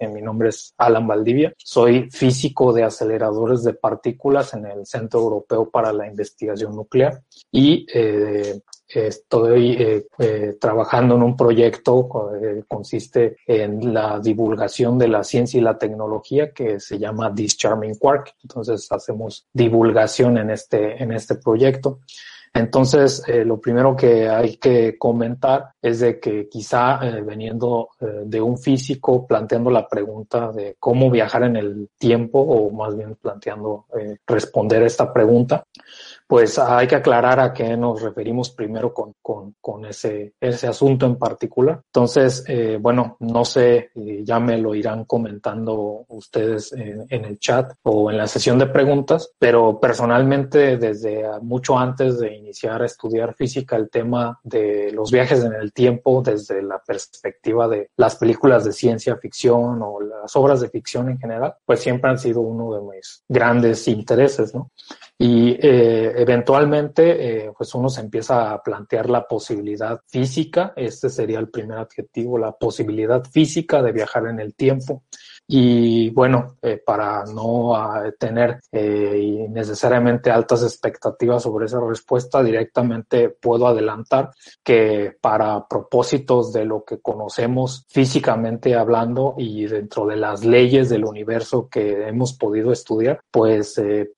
mi nombre es Alan Valdivia. Soy físico de aceleradores de partículas en el Centro Europeo para la Investigación Nuclear y eh, estoy eh, eh, trabajando en un proyecto que consiste en la divulgación de la ciencia y la tecnología que se llama Discharming Quark. Entonces hacemos divulgación en este, en este proyecto. Entonces, eh, lo primero que hay que comentar es de que quizá eh, veniendo eh, de un físico planteando la pregunta de cómo viajar en el tiempo o más bien planteando responder esta pregunta, pues hay que aclarar a qué nos referimos primero con, con, ese, ese asunto en particular. Entonces, eh, bueno, no sé, ya me lo irán comentando ustedes en, en, el chat o en la sesión de preguntas, pero personalmente desde mucho antes de iniciar a estudiar física, el tema de los viajes en el tiempo desde la perspectiva de las películas de ciencia ficción o las obras de ficción en general, pues siempre han sido uno de mis grandes intereses, ¿no? Y eh, eventualmente, eh, pues uno se empieza a plantear la posibilidad física, este sería el primer adjetivo, la posibilidad física de viajar en el tiempo. Y bueno, eh, para no uh, tener eh, necesariamente altas expectativas sobre esa respuesta, directamente puedo adelantar que para propósitos de lo que conocemos físicamente hablando y dentro de las leyes del universo que hemos podido estudiar, pues eh,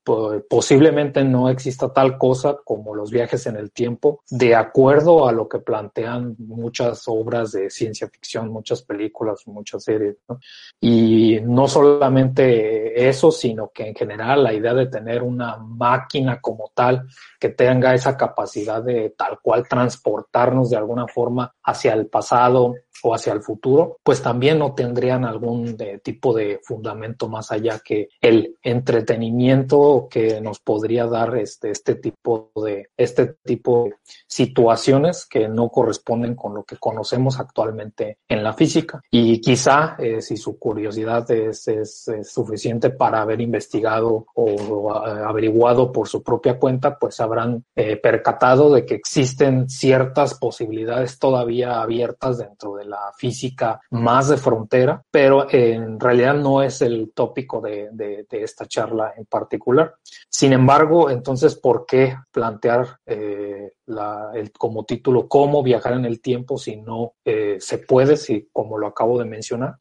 posiblemente no exista tal cosa como los viajes en el tiempo, de acuerdo a lo que plantean muchas obras de ciencia ficción, muchas películas, muchas series. ¿no? Y y no solamente eso, sino que en general la idea de tener una máquina como tal que tenga esa capacidad de tal cual transportarnos de alguna forma hacia el pasado o hacia el futuro, pues también no tendrían algún de, tipo de fundamento más allá que el entretenimiento que nos podría dar este, este tipo de este tipo de situaciones que no corresponden con lo que conocemos actualmente en la física. Y quizá eh, si su curiosidad es, es, es, suficiente para haber investigado o, o averiguado por su propia cuenta, pues habrán eh, percatado de que existen ciertas posibilidades todavía abiertas dentro de la física más de frontera, pero en realidad no es el tópico de, de, de esta charla en particular. Sin embargo, entonces, ¿por qué plantear eh, la, el, como título cómo viajar en el tiempo si no eh, se puede, si como lo acabo de mencionar?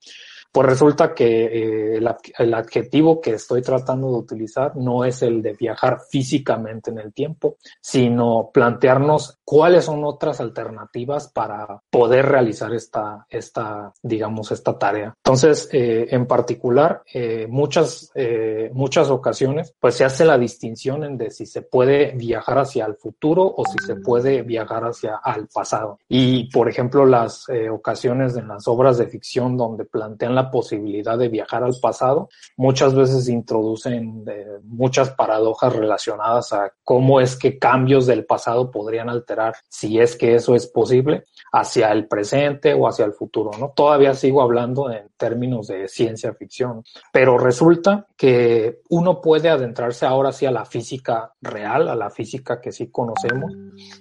Pues resulta que eh, el, adjetivo que estoy tratando de utilizar no es el de viajar físicamente en el tiempo, sino plantearnos cuáles son otras alternativas para poder realizar esta, esta digamos, esta tarea. Entonces, eh, en particular, eh, muchas, muchas ocasiones, pues se hace la distinción en de si se puede viajar hacia el futuro o si se puede viajar hacia el pasado. Y, por ejemplo, las ocasiones en las obras de ficción donde plantean la posibilidad de viajar al pasado, muchas veces introducen eh, muchas paradojas relacionadas a cómo es que cambios del pasado podrían alterar, si es que eso es posible, hacia el presente o hacia el futuro, ¿no? Todavía sigo hablando en términos de ciencia ficción, pero resulta que uno puede adentrarse ahora sí a la física real, a la física que sí conocemos,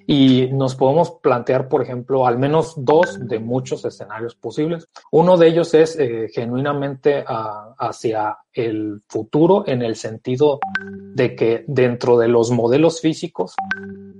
y nos podemos plantear, por ejemplo, al menos dos de muchos escenarios posibles. Uno de ellos es eh, genuinamente a, hacia el futuro en el sentido de que dentro de los modelos físicos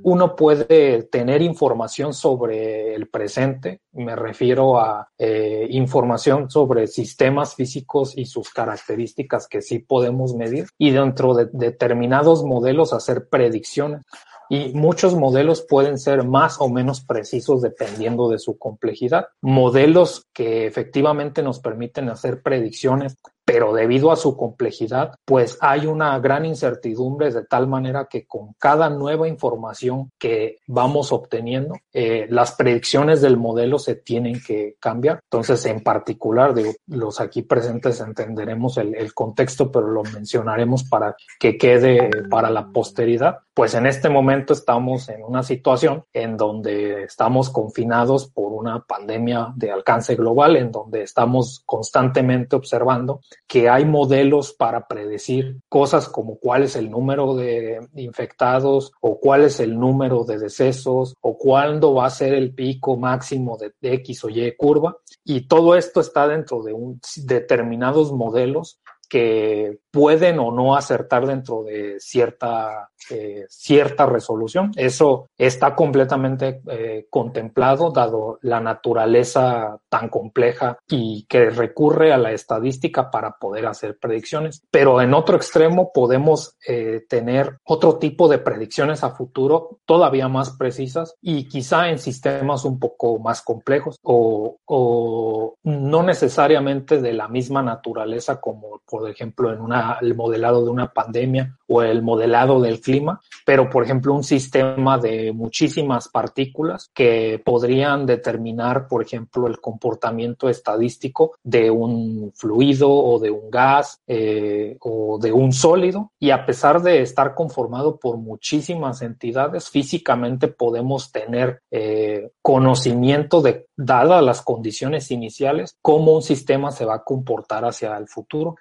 uno puede tener información sobre el presente, me refiero a eh, información sobre sistemas físicos y sus características que sí podemos medir y dentro de determinados modelos hacer predicciones y muchos modelos pueden ser más o menos precisos dependiendo de su complejidad. Modelos que efectivamente nos permiten hacer predicciones pero debido a su complejidad, pues hay una gran incertidumbre de tal manera que con cada nueva información que vamos obteniendo, eh, las predicciones del modelo se tienen que cambiar. Entonces, en particular, de los aquí presentes entenderemos el, el contexto, pero lo mencionaremos para que quede para la posteridad. Pues en este momento estamos en una situación en donde estamos confinados por una pandemia de alcance global, en donde estamos constantemente observando que hay modelos para predecir cosas como cuál es el número de infectados o cuál es el número de decesos o cuándo va a ser el pico máximo de X o Y curva. Y todo esto está dentro de un, determinados modelos que pueden o no acertar dentro de cierta, eh, cierta resolución. Eso está completamente eh, contemplado dado la naturaleza tan compleja y que recurre a la estadística para poder hacer predicciones. Pero en otro extremo podemos eh, tener otro tipo de predicciones a futuro todavía más precisas y quizá en sistemas un poco más complejos o, o no necesariamente de la misma naturaleza como por ejemplo en una el modelado de una pandemia o el modelado del clima, pero por ejemplo un sistema de muchísimas partículas que podrían determinar, por ejemplo, el comportamiento estadístico de un fluido o de un gas eh, o de un sólido. Y a pesar de estar conformado por muchísimas entidades, físicamente podemos tener eh, conocimiento de, dadas las condiciones iniciales, cómo un sistema se va a comportar hacia el futuro.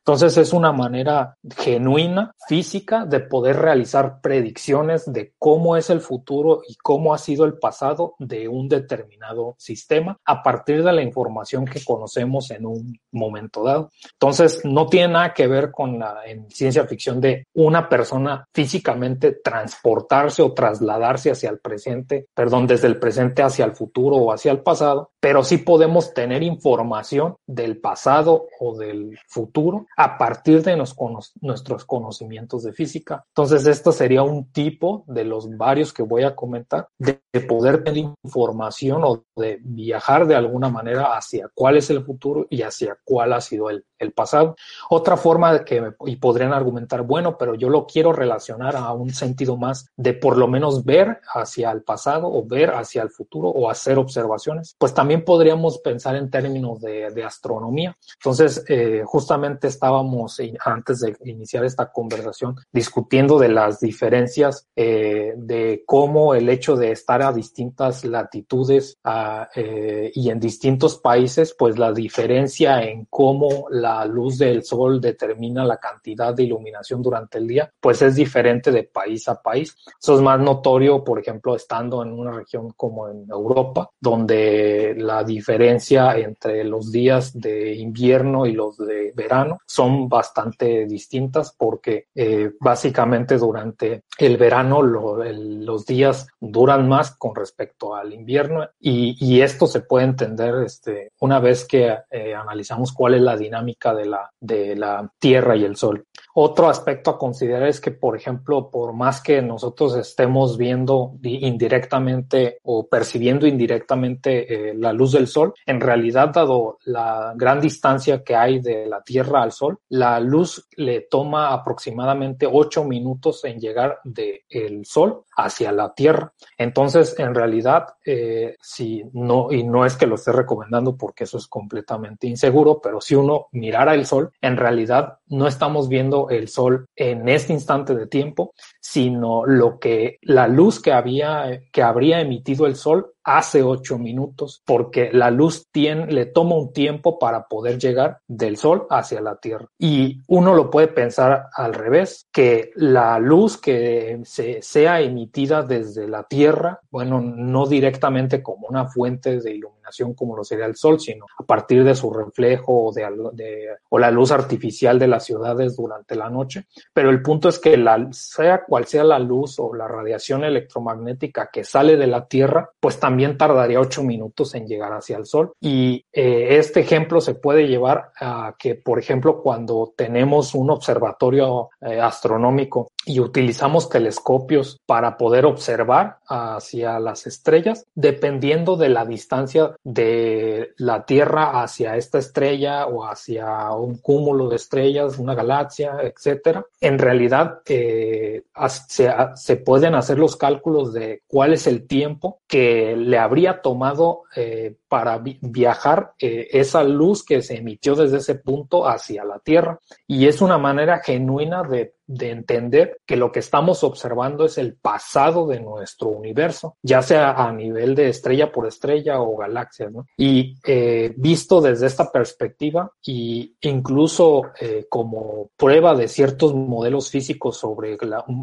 Entonces es una manera genuina, física, de poder realizar predicciones de cómo es el futuro y cómo ha sido el pasado de un determinado sistema a partir de la información que conocemos en un momento dado. Entonces no tiene nada que ver con la en ciencia ficción de una persona físicamente transportarse o trasladarse hacia el presente, perdón, desde el presente hacia el futuro o hacia el pasado, pero sí podemos tener información del pasado o del futuro a partir de nuestros conocimientos de física. Entonces, esto sería un tipo de los varios que voy a comentar de poder tener información o de viajar de alguna manera hacia cuál es el futuro y hacia cuál ha sido el, el pasado. Otra forma de que, y podrían argumentar, bueno, pero yo lo quiero relacionar a un sentido más de por lo menos ver hacia el pasado o ver hacia el futuro o hacer observaciones, pues también podríamos pensar en términos de, astronomía. Entonces, eh, justamente estábamos antes de iniciar esta conversación discutiendo de las diferencias eh, de cómo el hecho de estar a distintas latitudes a, eh, y en distintos países, pues la diferencia en cómo la luz del sol determina la cantidad de iluminación durante el día, pues es diferente de país a país. Eso es más notorio, por ejemplo, estando en una región como en Europa, donde la diferencia entre los días de invierno y los de verano son bastante distintas porque eh, básicamente durante el verano los días duran más con respecto al invierno y, esto se puede entender este, una vez que eh, analizamos cuál es la dinámica de la, de la Tierra y el Sol. Otro aspecto a considerar es que, por ejemplo, por más que nosotros estemos viendo indirectamente o percibiendo indirectamente eh, la luz del Sol, en realidad, dado la gran distancia que hay de la Tierra al Sol, la luz le toma aproximadamente ocho minutos en llegar del Sol hacia la Tierra. Entonces, en realidad, eh, si no, y no es que lo esté recomendando porque eso es completamente inseguro, pero si uno mirara el Sol, en realidad no estamos viendo el Sol en este instante de tiempo, sino lo que la luz que había, que habría emitido el Sol hace ocho minutos, porque la luz tiene, le toma un tiempo para poder llegar del Sol hacia la Tierra. Y uno lo puede pensar al revés, que la luz que se, sea emitida desde la Tierra, bueno, no directamente como una fuente de iluminación como lo sería el Sol, sino a partir de su reflejo o, de, o la luz artificial de las ciudades durante la noche. Pero el punto es que la, sea cual sea la luz o la radiación electromagnética que sale de la Tierra, pues también también tardaría ocho minutos en llegar hacia el Sol. Y eh, este ejemplo se puede llevar a que, por ejemplo, cuando tenemos un observatorio eh, astronómico y utilizamos telescopios para poder observar hacia las estrellas, dependiendo de la distancia de la Tierra hacia esta estrella o hacia un cúmulo de estrellas, una galaxia, etcétera. En realidad, eh, se, pueden hacer los cálculos de cuál es el tiempo que le habría tomado eh, para viajar eh, esa luz que se emitió desde ese punto hacia la Tierra. Y es una manera genuina de de entender que lo que estamos observando es el pasado de nuestro universo, ya sea a nivel de estrella por estrella o galaxias, ¿no? Y eh, visto desde esta perspectiva y incluso eh, como prueba de ciertos modelos físicos sobre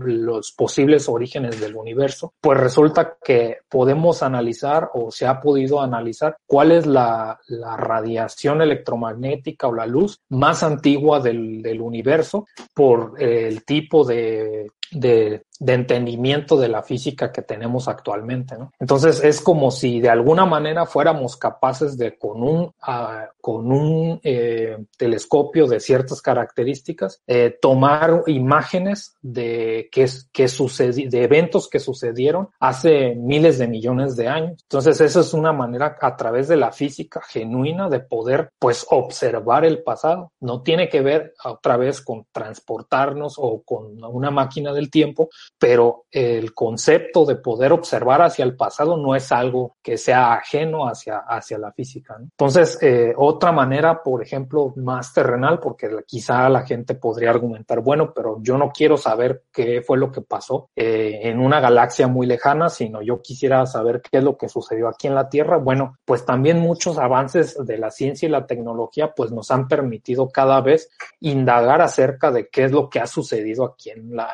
los posibles orígenes del universo, pues resulta que podemos analizar o se ha podido analizar cuál es la, radiación electromagnética o la luz más antigua del, del universo por el tipo de, de, entendimiento de la física que tenemos actualmente. ¿no? Entonces es como si de alguna manera fuéramos capaces de con un, ah, con un eh, telescopio de ciertas características eh, tomar imágenes de, que, que de eventos que sucedieron hace miles de millones de años. Entonces esa es una manera a través de la física genuina de poder pues observar el pasado. No tiene que ver otra vez con transportarnos o con una máquina del tiempo, pero el concepto de poder observar hacia el pasado no es algo que sea ajeno hacia, hacia la física. Entonces, eh, otra manera, por ejemplo, más terrenal, porque quizá la gente podría argumentar, bueno, pero yo no quiero saber qué fue lo que pasó eh, en una galaxia muy lejana, sino yo quisiera saber qué es lo que sucedió aquí en la Tierra. Bueno, pues también muchos avances de la ciencia y la tecnología pues nos han permitido cada vez indagar acerca de qué es lo que ha sucedido aquí en la,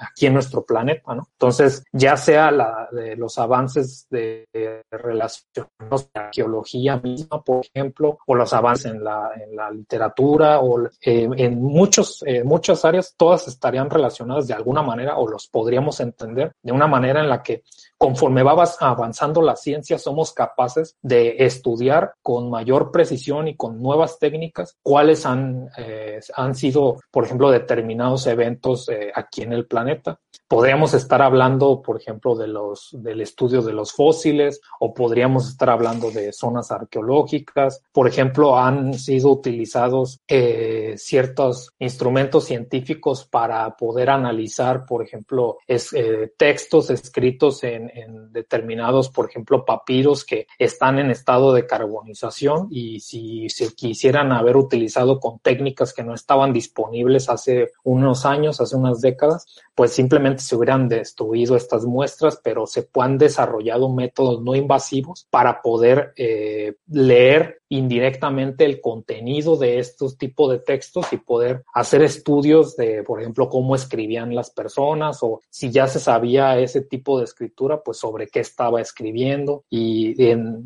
aquí en nuestro planeta, ¿no? Entonces, ya sea la, de los avances de, relación con la arqueología misma, por ejemplo, o los avances en la, en la literatura, o eh, en muchos, eh, muchas áreas, todas estarían relacionadas de alguna manera, o los podríamos entender de una manera en la que conforme va avanzando la ciencia, somos capaces de estudiar con mayor precisión y con nuevas técnicas cuáles han, eh, han sido, por ejemplo, determinados eventos eh, aquí en el planeta. Podríamos estar hablando, por ejemplo, de los, del estudio de los fósiles o podríamos estar hablando de zonas arqueológicas. Por ejemplo, han sido utilizados eh, ciertos instrumentos científicos para poder analizar, por ejemplo, textos escritos en, en, determinados, por ejemplo, papiros que están en estado de carbonización y si se quisieran haber utilizado con técnicas que no estaban disponibles hace unos años, hace unas décadas, pues simplemente se hubieran destruido estas muestras, pero se han desarrollado métodos no invasivos para poder eh, leer indirectamente el contenido de estos tipos de textos y poder hacer estudios de, por ejemplo, cómo escribían las personas o si ya se sabía ese tipo de escritura, pues sobre qué estaba escribiendo y en,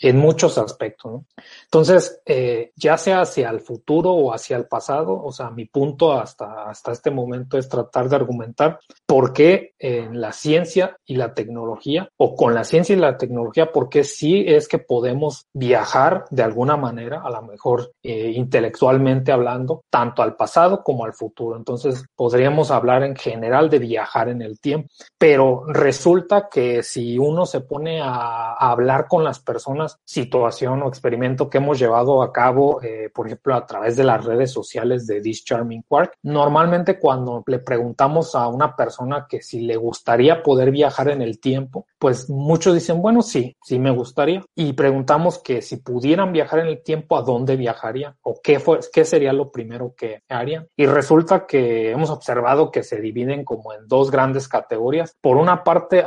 en muchos aspectos. ¿no? Entonces, eh, ya sea hacia el futuro o hacia el pasado, o sea, mi punto hasta, hasta este momento es tratar de argumentar por qué en la ciencia y la tecnología o con la ciencia y la tecnología, por qué sí es que podemos viajar de alguna manera, a lo mejor eh, intelectualmente hablando, tanto al pasado como al futuro. Entonces, podríamos hablar en general de viajar en el tiempo, pero resulta que si uno se pone a, hablar con las personas, situación o experimento que hemos llevado a cabo, eh, por ejemplo, a través de las redes sociales de This Charming Quark, normalmente cuando le preguntamos a una persona que si le gustaría poder viajar en el tiempo, pues muchos dicen, bueno, sí, sí me gustaría. Y preguntamos que si pudieran viajar en el tiempo, ¿a dónde viajarían? ¿O qué, fue, qué sería lo primero que harían? Y resulta que hemos observado que se dividen como en dos grandes categorías. Por una parte,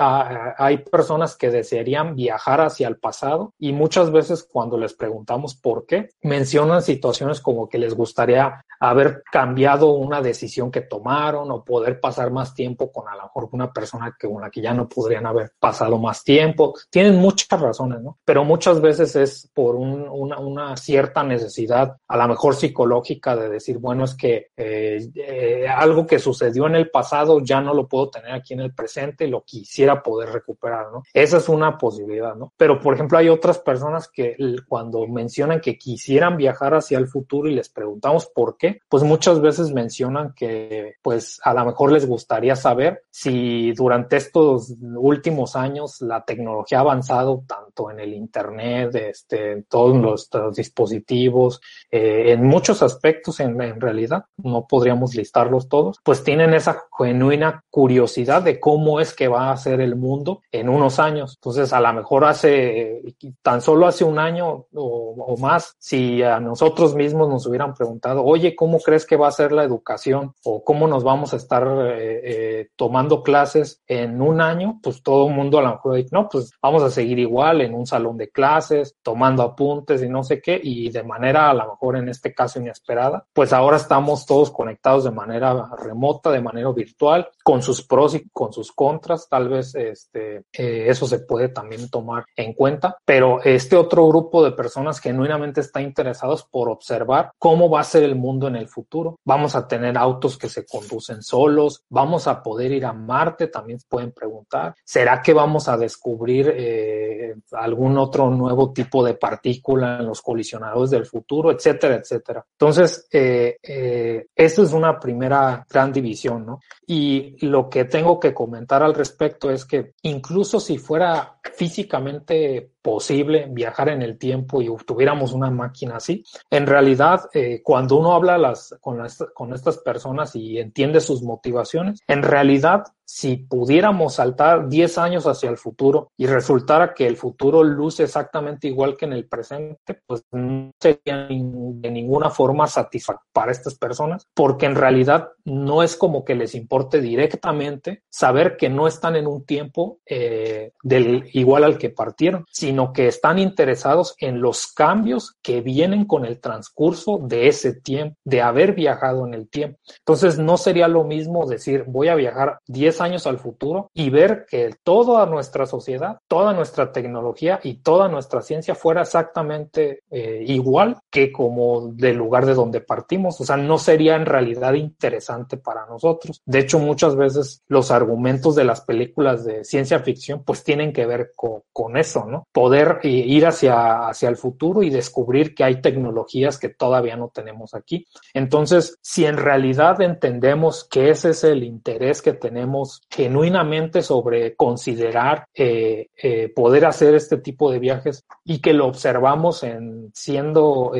hay personas que desearían viajar hacia el pasado y muchas veces cuando les preguntamos por qué, mencionan situaciones como que les gustaría haber cambiado una decisión que tomaron o poder pasar más tiempo con a lo mejor una persona con la que ya no podrían haber pasado más tiempo. Tienen muchas razones, ¿no? Pero muchas veces es por un, una, cierta necesidad, a lo mejor psicológica, de decir, bueno, es que eh, eh, algo que sucedió en el pasado ya no lo puedo tener aquí en el presente lo quisiera poder recuperar, ¿no? Esa es una posibilidad, ¿no? Pero, por ejemplo, hay otras personas que cuando mencionan que quisieran viajar hacia el futuro y les preguntamos por qué, pues muchas veces mencionan que, pues, a lo mejor les gustaría saber si durante estos últimos años la tecnología ha avanzado tanto en el Internet, este, en todos los, dispositivos, eh, en muchos aspectos en, realidad, no podríamos listarlos todos, pues tienen esa genuina curiosidad de cómo es que va a ser el mundo en unos años. Entonces, a lo mejor hace, tan solo hace un año o, más, si a nosotros mismos nos hubieran preguntado, oye, ¿cómo crees que va a ser la educación? O cómo nos vamos a estar eh, eh, tomando clases en un año, pues todo el mundo a lo mejor dice, no, pues vamos a seguir igual en un salón de clases, tomando apuntes y no sé qué, y de manera a lo mejor en este caso inesperada, pues ahora estamos todos conectados de manera remota, de manera virtual, con sus pros y con sus contras, tal vez este, eh, eso se puede también tomar en cuenta, pero este otro grupo de personas genuinamente está interesados por observar cómo va a ser el mundo en el futuro. Vamos a tener autos que se conducen solos, vamos a poder ir a Marte, también pueden preguntar. ¿Será que vamos a descubrir eh, algún otro nuevo tipo de partícula en los colisionadores del futuro, etcétera, etcétera? Entonces, eh, eh, esta es una primera gran división, ¿no? Y lo que tengo que comentar al respecto es que incluso si fuera físicamente posible viajar en el tiempo y tuviéramos una máquina así. En realidad, eh, cuando uno habla las, con, con estas personas y entiende sus motivaciones, en realidad, si pudiéramos saltar 10 años hacia el futuro y resultara que el futuro luce exactamente igual que en el presente, pues no sería de ninguna forma satisfactorio para estas personas, porque en realidad no es como que les importe directamente saber que no están en un tiempo eh, del igual al que partieron, sino que están interesados en los cambios que vienen con el transcurso de ese tiempo, de haber viajado en el tiempo. Entonces, no sería lo mismo decir, voy a viajar 10 años al futuro y ver que toda nuestra sociedad, toda nuestra tecnología y toda nuestra ciencia fuera exactamente eh, igual que como del lugar de donde partimos. O sea, no sería en realidad interesante para nosotros. De hecho, muchas veces los argumentos de las películas de ciencia ficción pues tienen que ver con, con eso, ¿no? Poder eh, ir hacia, hacia el futuro y descubrir que hay tecnologías que todavía no tenemos aquí. Entonces, si en realidad entendemos que ese es el interés que tenemos genuinamente sobre considerar eh, eh, poder hacer este tipo de viajes y que lo observamos en siendo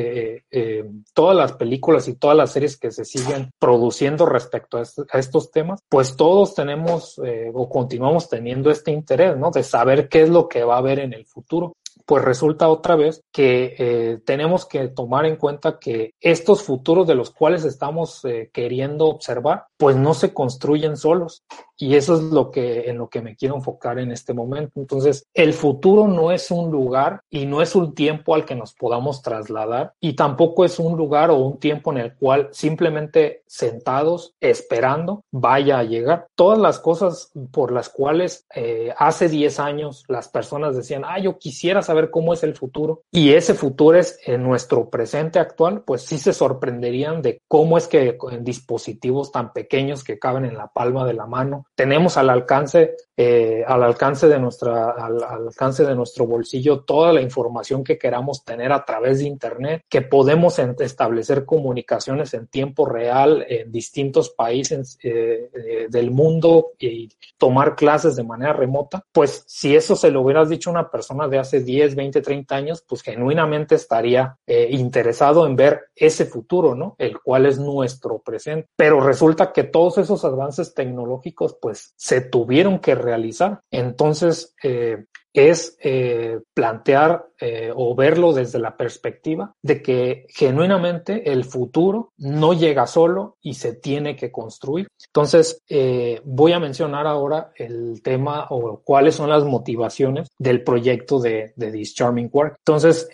todas las películas y todas las series que se siguen produciendo respecto a, estos temas, pues todos tenemos o continuamos teniendo este interés, ¿no? De saber qué es lo que va a haber en el futuro структуру pues resulta otra vez que eh, tenemos que tomar en cuenta que estos futuros de los cuales estamos eh, queriendo observar, pues no se construyen solos. Y eso es lo que, en lo que me quiero enfocar en este momento. Entonces, el futuro no es un lugar y no es un tiempo al que nos podamos trasladar y tampoco es un lugar o un tiempo en el cual simplemente sentados esperando vaya a llegar. Todas las cosas por las cuales eh, hace 10 años las personas decían, ah, yo quisiera saber cómo es el futuro. Y ese futuro es en nuestro presente actual, pues sí se sorprenderían de cómo es que en dispositivos tan pequeños que caben en la palma de la mano tenemos al alcance, eh, al alcance de nuestra, al, alcance de nuestro bolsillo toda la información que queramos tener a través de Internet, que podemos establecer comunicaciones en tiempo real en distintos países eh, eh, del mundo y tomar clases de manera remota, pues si eso se lo hubieras dicho a una persona de hace 10, 20, 30 años, pues genuinamente estaría interesado en ver ese futuro, ¿no? El cual es nuestro presente. Pero resulta que todos esos avances tecnológicos pues se tuvieron que realizar. Entonces, eh, es eh, plantear eh, o verlo desde la perspectiva de que genuinamente el futuro no llega solo y se tiene que construir. Entonces, eh, voy a mencionar ahora el tema o cuáles son las motivaciones del proyecto de, de This Charming Work. Entonces,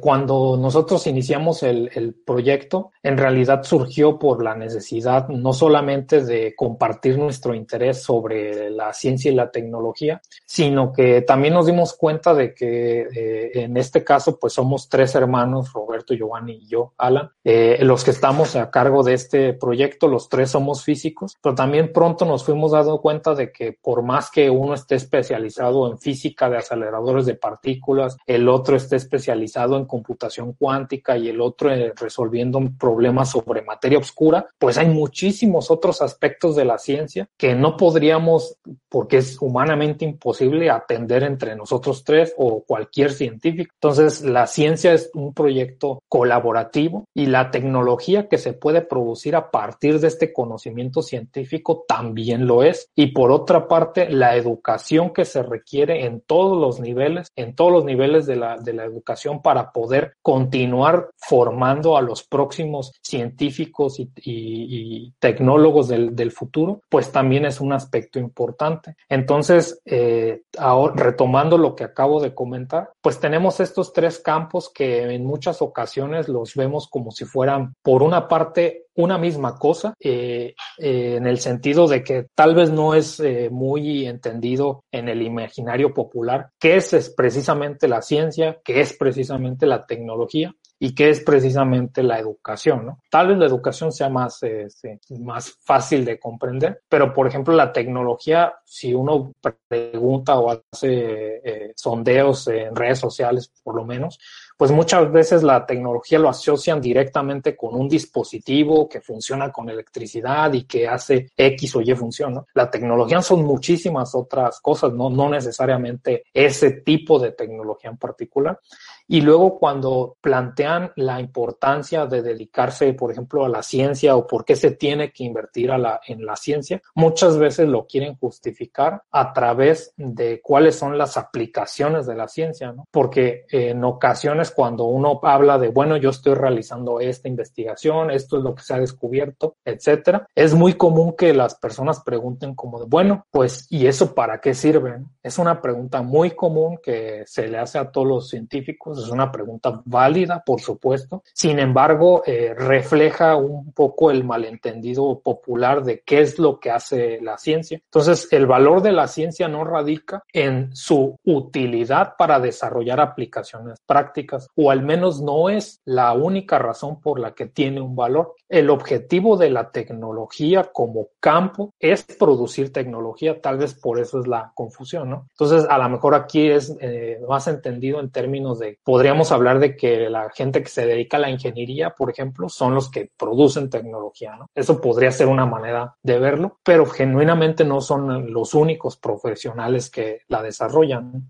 cuando nosotros iniciamos el, el proyecto, en realidad surgió por la necesidad no solamente de compartir nuestro interés sobre la ciencia y la tecnología, sino que también nos dimos cuenta de que eh, en este caso pues somos tres hermanos, Roberto, Giovanni y yo, Alan, eh, los que estamos a cargo de este proyecto, los tres somos físicos, pero también pronto nos fuimos dando cuenta de que por más que uno esté especializado en física de aceleradores de partículas, el otro esté especializado en computación cuántica y el otro eh, resolviendo problemas sobre materia oscura, pues hay muchísimos otros aspectos de la ciencia que no podríamos, porque es humanamente imposible, atender entre nosotros tres o cualquier científico. Entonces, la ciencia es un proyecto colaborativo y la tecnología que se puede producir a partir de este conocimiento científico también lo es. Y por otra parte, la educación que se requiere en todos los niveles, en todos los niveles de la, de la educación para poder continuar formando a los próximos científicos y, y, tecnólogos del, del, futuro, pues también es un aspecto importante. Entonces, eh, ahora, retomando lo que acabo de comentar, pues tenemos estos tres campos que en muchas ocasiones los vemos como si fueran, por una parte, una misma cosa, eh, eh, en el sentido de que tal vez no es eh, muy entendido en el imaginario popular qué es, es precisamente la ciencia, qué es precisamente la tecnología y qué es precisamente la educación, ¿no? Tal vez la educación sea más, este, más fácil de comprender, pero por ejemplo la tecnología, si uno pregunta o hace eh, sondeos en redes sociales, por lo menos, pues muchas veces la tecnología lo asocian directamente con un dispositivo que funciona con electricidad y que hace X o Y función, ¿no? La tecnología son muchísimas otras cosas, ¿no? No necesariamente ese tipo de tecnología en particular. Y luego cuando plantean la importancia de dedicarse, por ejemplo, a la ciencia o por qué se tiene que invertir a la, en la ciencia, muchas veces lo quieren justificar a través de cuáles son las aplicaciones de la ciencia, ¿no? Porque en ocasiones cuando uno habla de, bueno, yo estoy realizando esta investigación, esto es lo que se ha descubierto, etcétera, es muy común que las personas pregunten como de, bueno, pues, ¿y eso para qué sirve? Es una pregunta muy común que se le hace a todos los científicos es una pregunta válida, por supuesto. Sin embargo, eh, refleja un poco el malentendido popular de qué es lo que hace la ciencia. Entonces, el valor de la ciencia no radica en su utilidad para desarrollar aplicaciones prácticas, o al menos no es la única razón por la que tiene un valor. El objetivo de la tecnología como campo es producir tecnología, tal vez por eso es la confusión, ¿no? Entonces, a lo mejor aquí es eh, más entendido en términos de podríamos hablar de que la gente que se dedica a la ingeniería, por ejemplo, son los que producen tecnología, ¿no? Eso podría ser una manera de verlo, pero genuinamente no son los únicos profesionales que la desarrollan.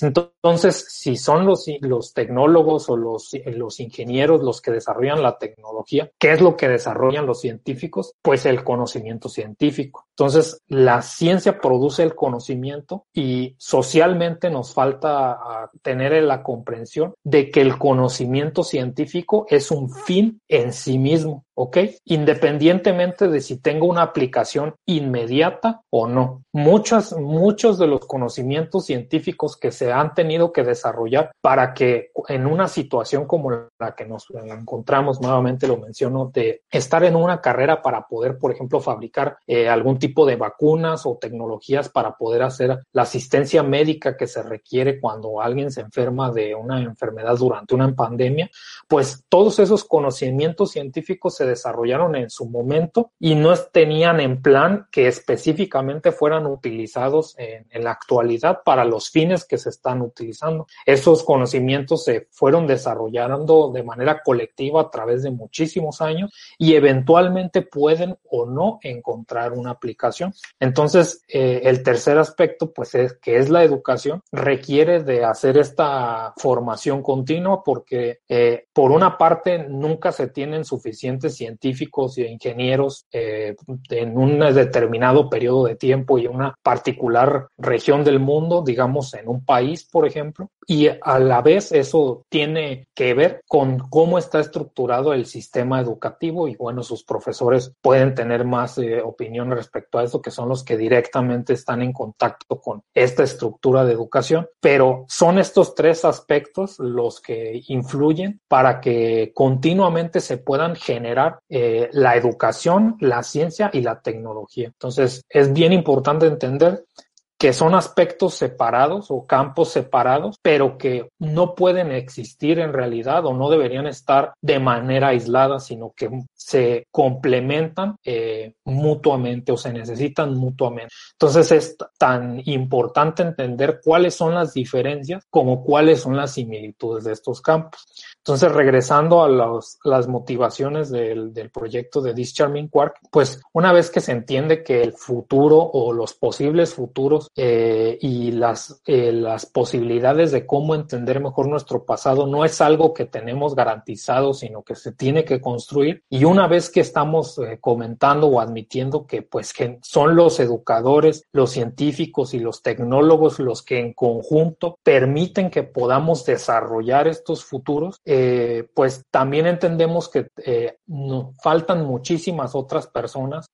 Entonces, si son los, los tecnólogos o los, los ingenieros los que desarrollan la tecnología, ¿qué es lo que desarrollan los científicos? Pues el conocimiento científico. Entonces, la ciencia produce el conocimiento y socialmente nos falta tener la comprensión de que el conocimiento científico es un fin en sí mismo. ¿Ok? Independientemente de si tengo una aplicación inmediata o no. Muchos, muchos de los conocimientos científicos que se han tenido que desarrollar para que en una situación como la que nos encontramos, nuevamente lo menciono, de estar en una carrera para poder, por ejemplo, fabricar eh, algún tipo de vacunas o tecnologías para poder hacer la asistencia médica que se requiere cuando alguien se enferma de una enfermedad durante una pandemia, pues todos esos conocimientos científicos se desarrollaron en su momento y no tenían en plan que específicamente fueran utilizados en, la actualidad para los fines que se están utilizando. Esos conocimientos se fueron desarrollando de manera colectiva a través de muchísimos años y eventualmente pueden o no encontrar una aplicación. Entonces, eh, el tercer aspecto, pues es que es la educación, requiere de hacer esta formación continua porque eh, por una parte nunca se tienen suficientes científicos y ingenieros eh, en un determinado periodo de tiempo y una particular región del mundo, digamos en un país, por ejemplo, y a la vez eso tiene que ver con cómo está estructurado el sistema educativo y bueno, sus profesores pueden tener más eh, opinión respecto a eso, que son los que directamente están en contacto con esta estructura de educación, pero son estos tres aspectos los que influyen para que continuamente se puedan generar eh, la educación, la ciencia y la tecnología. Entonces, es bien importante entender que son aspectos separados o campos separados, pero que no pueden existir en realidad o no deberían estar de manera aislada, sino que se complementan eh, mutuamente o se necesitan mutuamente. Entonces es tan importante entender cuáles son las diferencias como cuáles son las similitudes de estos campos. Entonces, regresando a los, las motivaciones del, del proyecto de This Charming Quark, pues una vez que se entiende que el futuro o los posibles futuros eh, y las, eh, las posibilidades de cómo entender mejor nuestro pasado no es algo que tenemos garantizado, sino que se tiene que construir. Y una vez que estamos eh, comentando o admitiendo que pues que son los educadores, los científicos y los tecnólogos los que en conjunto permiten que podamos desarrollar estos futuros, pues también entendemos que faltan muchísimas otras personas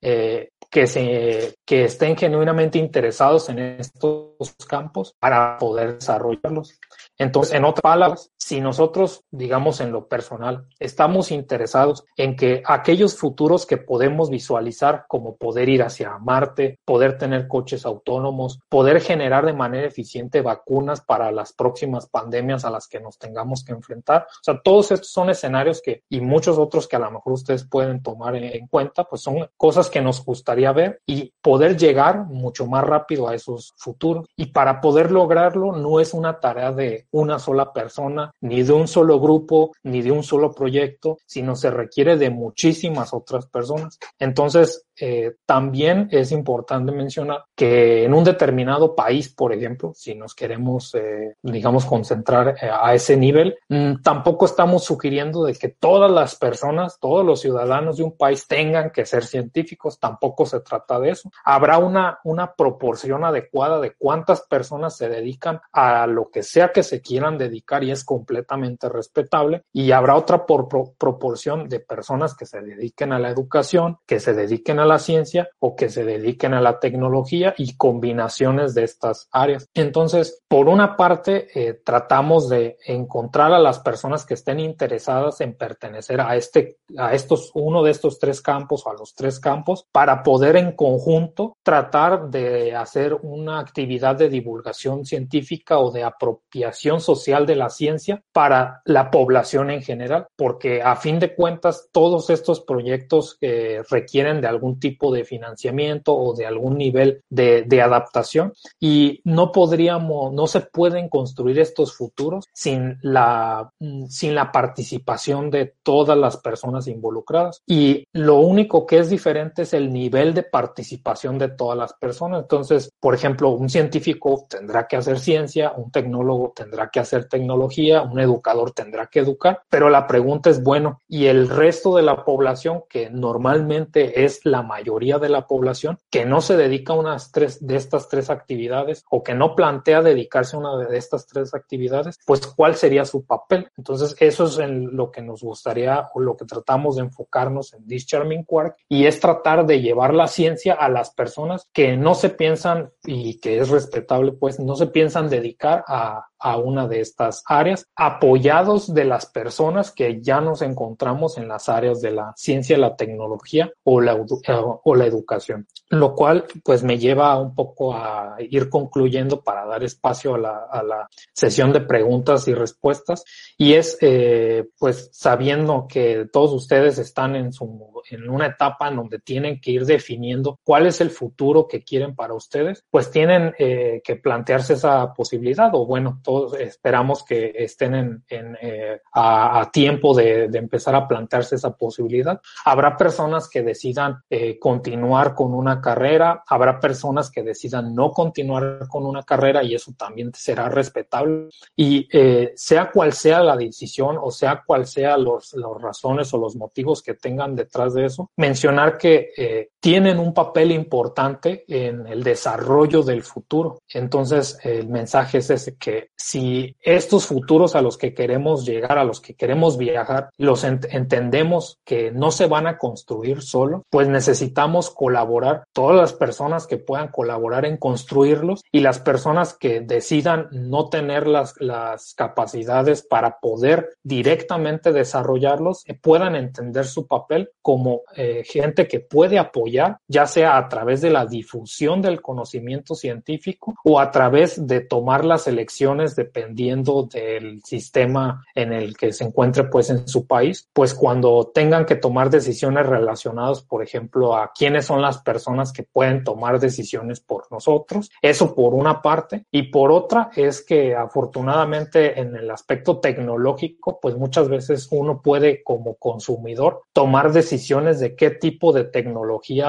que, se, que estén genuinamente interesados en estos campos para poder desarrollarlos. Entonces, en otras palabras, si nosotros, digamos en lo personal, estamos interesados en que aquellos futuros que podemos visualizar, como poder ir hacia Marte, poder tener coches autónomos, poder generar de manera eficiente vacunas para las próximas pandemias a las que nos tengamos que enfrentar, o sea, todos estos son escenarios que, y muchos otros que a lo mejor ustedes pueden tomar en, en cuenta, pues son cosas que nos gustaría ver y poder llegar mucho más rápido a esos futuros. Y para poder lograrlo no es una tarea de una sola persona, ni de un solo grupo, ni de un solo proyecto, sino se requiere de muchísimas otras personas. Entonces, eh, también es importante mencionar que en un determinado país, por ejemplo, si nos queremos, eh, digamos, concentrar eh, a ese nivel, mm, tampoco estamos sugiriendo de que todas las personas, todos los ciudadanos de un país tengan que ser científicos, tampoco se trata de eso. Habrá una, una proporción adecuada de cuántas personas se dedican a lo que sea que se quieran dedicar y es completamente respetable y habrá otra por, proporción de personas que se dediquen a la educación, que se dediquen a la ciencia o que se dediquen a la tecnología y combinaciones de estas áreas. Entonces, por una parte, eh, tratamos de encontrar a las personas que estén interesadas en pertenecer a este, a estos, uno de estos tres campos o a los tres campos para poder en conjunto tratar de hacer una actividad de divulgación científica o de apropiación social de la ciencia para la población en general, porque a fin de cuentas todos estos proyectos que requieren de algún tipo de financiamiento o de algún nivel de, de adaptación y no podríamos, no se pueden construir estos futuros sin la, sin la participación de todas las personas involucradas. Y lo único que es diferente es el nivel de participación de todas las personas. Entonces, por ejemplo, un científico tendrá que hacer ciencia, un tecnólogo tendrá que hacer tecnología, un educador tendrá que educar, pero la pregunta es, bueno, ¿y el resto de la población que normalmente es la mayoría de la población que no se dedica a unas tres de estas tres actividades o que no plantea dedicarse a una de estas tres actividades, pues cuál sería su papel. Entonces, eso es en lo que nos gustaría o lo que tratamos de enfocarnos en This Charming Quark y es tratar de llevar la ciencia a las personas que no se piensan y que es respetable, pues no se piensan dedicar a, a una de estas áreas, apoyados de las personas que ya nos encontramos en las áreas de la ciencia, la tecnología o la, eh, o la educación. Lo cual pues me lleva un poco a ir concluyendo para dar espacio a la, a la sesión de preguntas y respuestas y es eh, pues sabiendo que todos ustedes están en, su, en una etapa en donde tienen que ir definiendo cuál es el futuro que quieren para ustedes, pues tienen eh, que plantearse esa posibilidad o bueno, esperamos que estén en, eh, a, tiempo de, empezar a plantearse esa posibilidad. Habrá personas que decidan eh, continuar con una carrera, habrá personas que decidan no continuar con una carrera y eso también será respetable. Y eh, sea cual sea la decisión o sea cual sea los, las razones o los motivos que tengan detrás de eso, mencionar que tienen un papel importante en el desarrollo del futuro. Entonces, el mensaje es ese que si estos futuros a los que queremos llegar, a los que queremos viajar, los entendemos que no se van a construir solo, pues necesitamos colaborar, todas las personas que puedan colaborar en construirlos y las personas que decidan no tener las, las capacidades para poder directamente desarrollarlos, eh, puedan entender su papel como eh, gente que puede apoyar, ya sea a través de la difusión del conocimiento científico o a través de tomar las elecciones dependiendo del sistema en el que se encuentre pues en su país, pues cuando tengan que tomar decisiones relacionadas, por ejemplo, a quiénes son las personas que pueden tomar decisiones por nosotros. Eso por una parte. Y por otra es que afortunadamente en el aspecto tecnológico, pues muchas veces uno puede como consumidor tomar decisiones de qué tipo de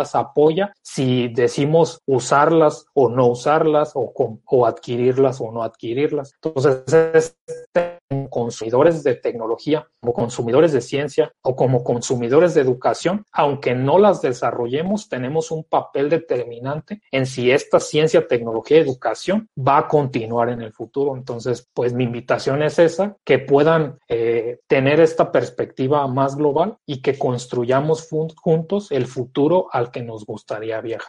tecnologías apoya, si decimos usarlas o no usarlas o, o adquirirlas o no adquirirlas. Entonces, como consumidores de tecnología, como consumidores de ciencia o como consumidores de educación, aunque no las desarrollemos, tenemos un papel determinante en si esta ciencia, tecnología y educación va a continuar en el futuro. Entonces, pues mi invitación es esa, que puedan eh, tener esta perspectiva más global y que construyamos juntos el futuro al que nos gustaría viajar.